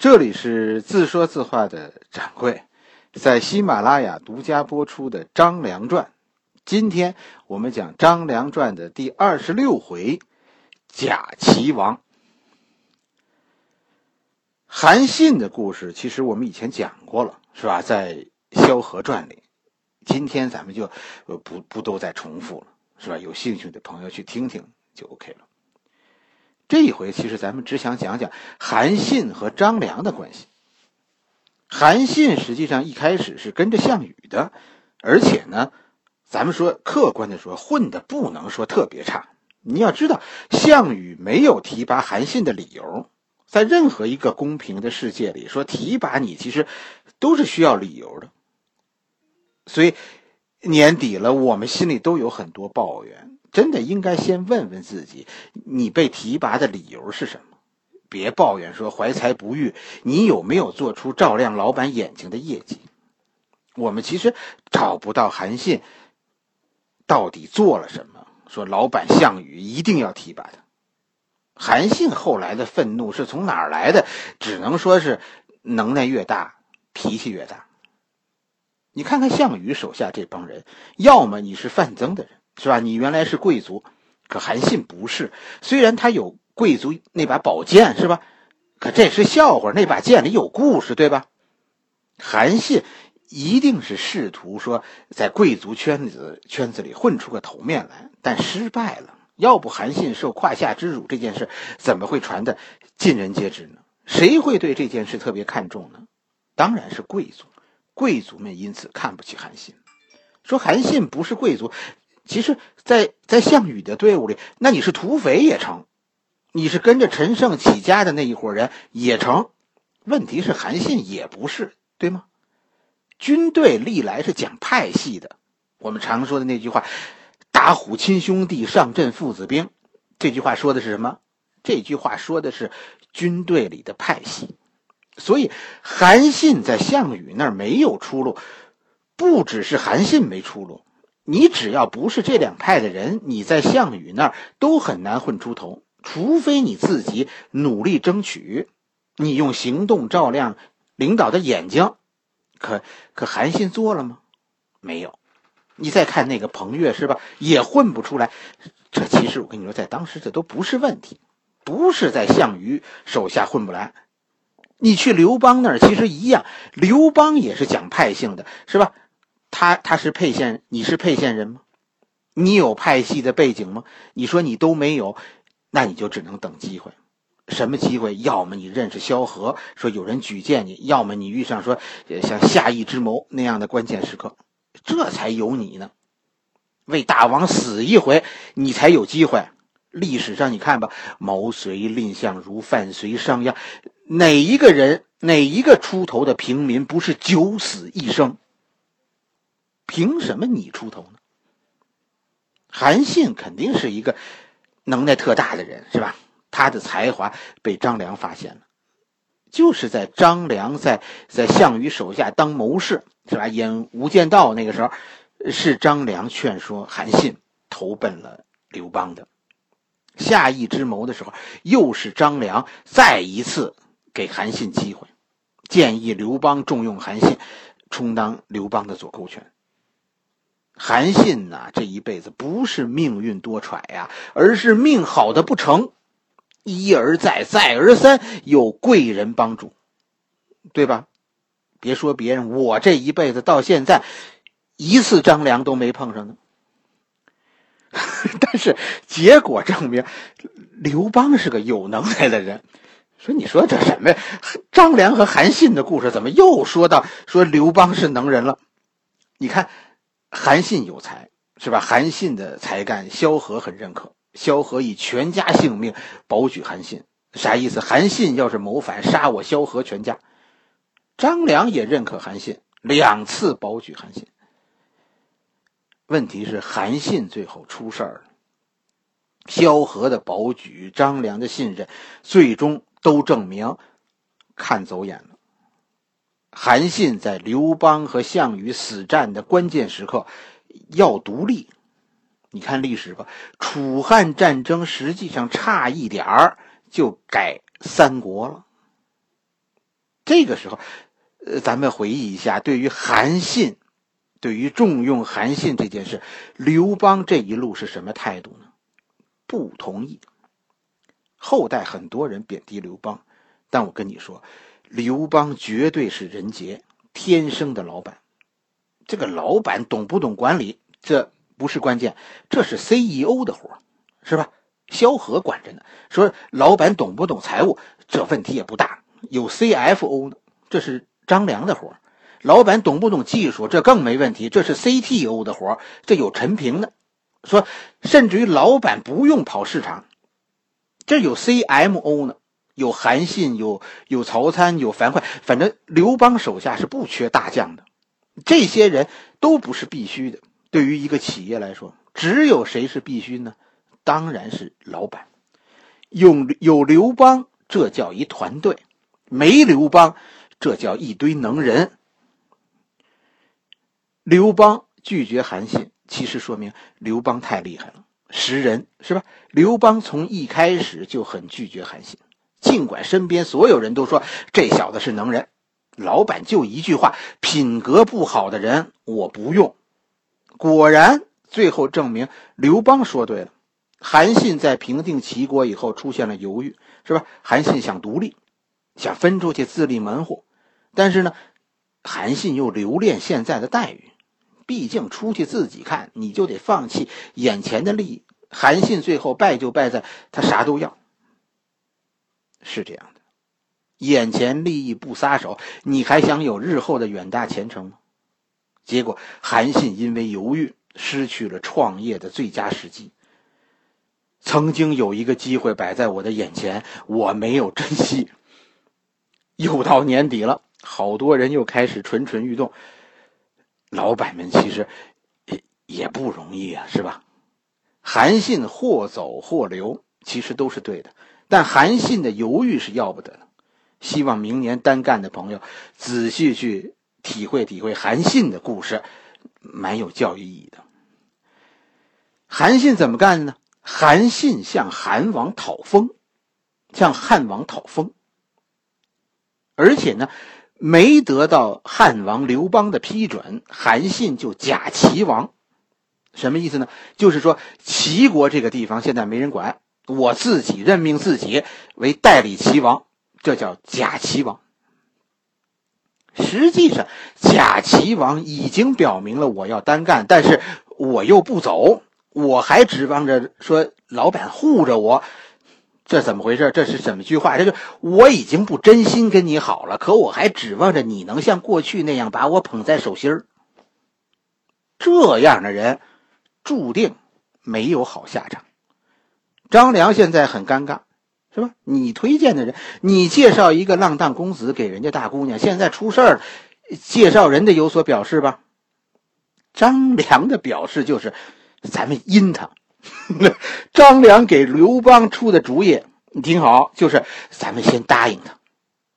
这里是自说自话的掌柜，在喜马拉雅独家播出的《张良传》，今天我们讲《张良传》的第二十六回——假齐王。韩信的故事，其实我们以前讲过了，是吧？在《萧何传》里，今天咱们就不不都再重复了，是吧？有兴趣的朋友去听听就 OK 了。这一回，其实咱们只想讲讲韩信和张良的关系。韩信实际上一开始是跟着项羽的，而且呢，咱们说客观的说，混的不能说特别差。你要知道，项羽没有提拔韩信的理由，在任何一个公平的世界里，说提拔你其实都是需要理由的。所以年底了，我们心里都有很多抱怨。真的应该先问问自己，你被提拔的理由是什么？别抱怨说怀才不遇，你有没有做出照亮老板眼睛的业绩？我们其实找不到韩信到底做了什么，说老板项羽一定要提拔他。韩信后来的愤怒是从哪儿来的？只能说是能耐越大，脾气越大。你看看项羽手下这帮人，要么你是范增的人。是吧？你原来是贵族，可韩信不是。虽然他有贵族那把宝剑，是吧？可这是笑话，那把剑里有故事，对吧？韩信一定是试图说在贵族圈子圈子里混出个头面来，但失败了。要不韩信受胯下之辱这件事怎么会传的尽人皆知呢？谁会对这件事特别看重呢？当然是贵族，贵族们因此看不起韩信，说韩信不是贵族。其实，在在项羽的队伍里，那你是土匪也成，你是跟着陈胜起家的那一伙人也成。问题是韩信也不是，对吗？军队历来是讲派系的。我们常说的那句话：“打虎亲兄弟，上阵父子兵。”这句话说的是什么？这句话说的是军队里的派系。所以，韩信在项羽那儿没有出路，不只是韩信没出路。你只要不是这两派的人，你在项羽那儿都很难混出头，除非你自己努力争取，你用行动照亮领导的眼睛。可可韩信做了吗？没有。你再看那个彭越是吧，也混不出来。这其实我跟你说，在当时这都不是问题，不是在项羽手下混不来。你去刘邦那儿其实一样，刘邦也是讲派性的，是吧？他他是沛县，你是沛县人吗？你有派系的背景吗？你说你都没有，那你就只能等机会。什么机会？要么你认识萧何，说有人举荐你；要么你遇上说像夏邑之谋那样的关键时刻，这才有你呢。为大王死一回，你才有机会。历史上你看吧，毛遂、蔺相如、范睢、商鞅，哪一个人，哪一个出头的平民不是九死一生？凭什么你出头呢？韩信肯定是一个能耐特大的人，是吧？他的才华被张良发现了，就是在张良在在项羽手下当谋士，是吧？演《无间道》那个时候，是张良劝说韩信投奔了刘邦的。下邑之谋的时候，又是张良再一次给韩信机会，建议刘邦重用韩信，充当刘邦的左勾拳。韩信呐，这一辈子不是命运多舛呀，而是命好的不成，一而再，再而三有贵人帮助，对吧？别说别人，我这一辈子到现在一次张良都没碰上呢。但是结果证明，刘邦是个有能耐的人。说你说这什么呀？张良和韩信的故事怎么又说到说刘邦是能人了？你看。韩信有才，是吧？韩信的才干，萧何很认可。萧何以全家性命保举韩信，啥意思？韩信要是谋反，杀我萧何全家。张良也认可韩信，两次保举韩信。问题是韩信最后出事儿了，萧何的保举，张良的信任，最终都证明看走眼了。韩信在刘邦和项羽死战的关键时刻要独立，你看历史吧，楚汉战争实际上差一点儿就改三国了。这个时候，呃，咱们回忆一下，对于韩信，对于重用韩信这件事，刘邦这一路是什么态度呢？不同意。后代很多人贬低刘邦，但我跟你说，刘邦绝对是人杰，天生的老板。这个老板懂不懂管理，这不是关键，这是 CEO 的活是吧？萧何管着呢。说老板懂不懂财务，这问题也不大，有 CFO 呢，这是张良的活老板懂不懂技术，这更没问题，这是 CTO 的活这有陈平的。说甚至于老板不用跑市场，这有 CMO 呢，有韩信，有有曹参，有樊哙，反正刘邦手下是不缺大将的。这些人都不是必须的。对于一个企业来说，只有谁是必须呢？当然是老板。有有刘邦，这叫一团队；没刘邦，这叫一堆能人。刘邦拒绝韩信，其实说明刘邦太厉害了，识人是吧？刘邦从一开始就很拒绝韩信，尽管身边所有人都说这小子是能人。老板就一句话：品格不好的人我不用。果然，最后证明刘邦说对了。韩信在平定齐国以后出现了犹豫，是吧？韩信想独立，想分出去自立门户，但是呢，韩信又留恋现在的待遇。毕竟出去自己看，你就得放弃眼前的利益。韩信最后败就败在他啥都要，是这样的。眼前利益不撒手，你还想有日后的远大前程吗？结果韩信因为犹豫，失去了创业的最佳时机。曾经有一个机会摆在我的眼前，我没有珍惜。又到年底了，好多人又开始蠢蠢欲动。老板们其实也也不容易啊，是吧？韩信或走或留，其实都是对的，但韩信的犹豫是要不得的。希望明年单干的朋友仔细去体会体会韩信的故事，蛮有教育意义的。韩信怎么干的呢？韩信向韩王讨封，向汉王讨封，而且呢，没得到汉王刘邦的批准，韩信就假齐王。什么意思呢？就是说齐国这个地方现在没人管，我自己任命自己为代理齐王。这叫假齐王。实际上，假齐王已经表明了我要单干，但是我又不走，我还指望着说老板护着我，这怎么回事？这是怎么句话？这就我已经不真心跟你好了，可我还指望着你能像过去那样把我捧在手心。这样的人，注定没有好下场。张良现在很尴尬。是吧？你推荐的人，你介绍一个浪荡公子给人家大姑娘，现在出事儿了，介绍人得有所表示吧？张良的表示就是，咱们阴他。张良给刘邦出的主意，你听好，就是咱们先答应他，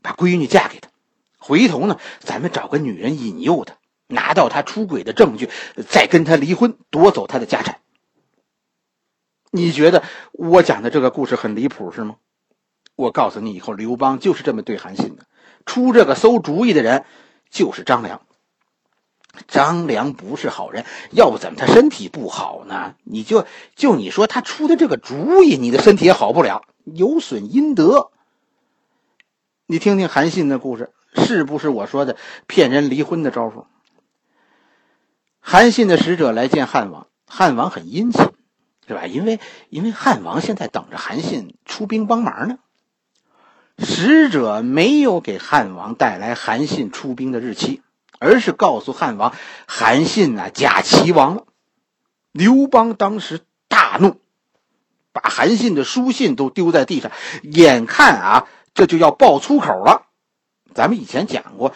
把闺女嫁给他，回头呢，咱们找个女人引诱他，拿到他出轨的证据，再跟他离婚，夺走他的家产。你觉得我讲的这个故事很离谱是吗？我告诉你，以后刘邦就是这么对韩信的，出这个馊主意的人就是张良。张良不是好人，要不怎么他身体不好呢？你就就你说他出的这个主意，你的身体也好不了，有损阴德。你听听韩信的故事，是不是我说的骗人离婚的招数？韩信的使者来见汉王，汉王很殷勤。对吧？因为因为汉王现在等着韩信出兵帮忙呢。使者没有给汉王带来韩信出兵的日期，而是告诉汉王韩信呐假齐王了。刘邦当时大怒，把韩信的书信都丢在地上，眼看啊这就要爆粗口了。咱们以前讲过，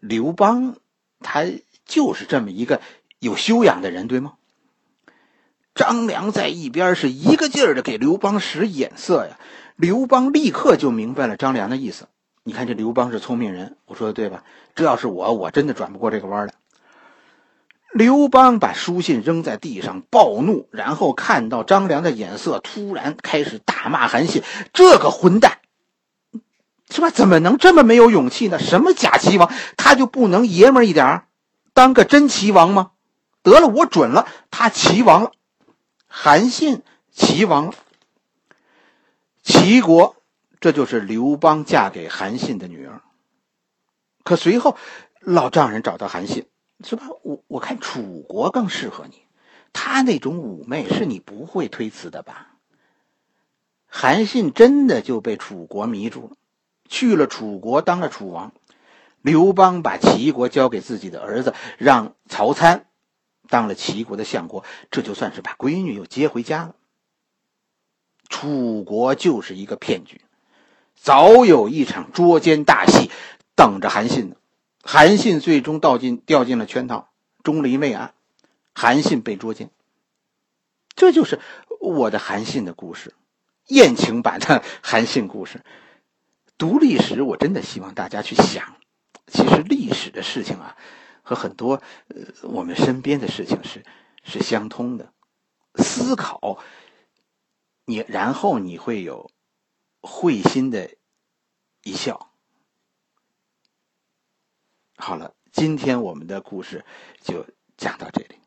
刘邦他就是这么一个有修养的人，对吗？张良在一边是一个劲儿的给刘邦使眼色呀，刘邦立刻就明白了张良的意思。你看这刘邦是聪明人，我说的对吧？这要是我，我真的转不过这个弯来。刘邦把书信扔在地上，暴怒，然后看到张良的眼色，突然开始大骂韩信：“这个混蛋！是吧？怎么能这么没有勇气呢？什么假齐王，他就不能爷们一点当个真齐王吗？得了，我准了，他齐王了，韩信齐王，齐国，这就是刘邦嫁给韩信的女儿。可随后，老丈人找到韩信，是吧？我我看楚国更适合你，他那种妩媚是你不会推辞的吧？韩信真的就被楚国迷住了，去了楚国当了楚王。刘邦把齐国交给自己的儿子，让曹参当了齐国的相国，这就算是把闺女又接回家了。楚国就是一个骗局，早有一场捉奸大戏等着韩信呢。韩信最终倒进掉进了圈套，钟离昧案，韩信被捉奸。这就是我的韩信的故事。艳情版的韩信故事，读历史，我真的希望大家去想，其实历史的事情啊，和很多呃我们身边的事情是是相通的。思考，你然后你会有会心的一笑。好了，今天我们的故事就讲到这里，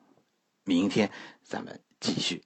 明天咱们继续。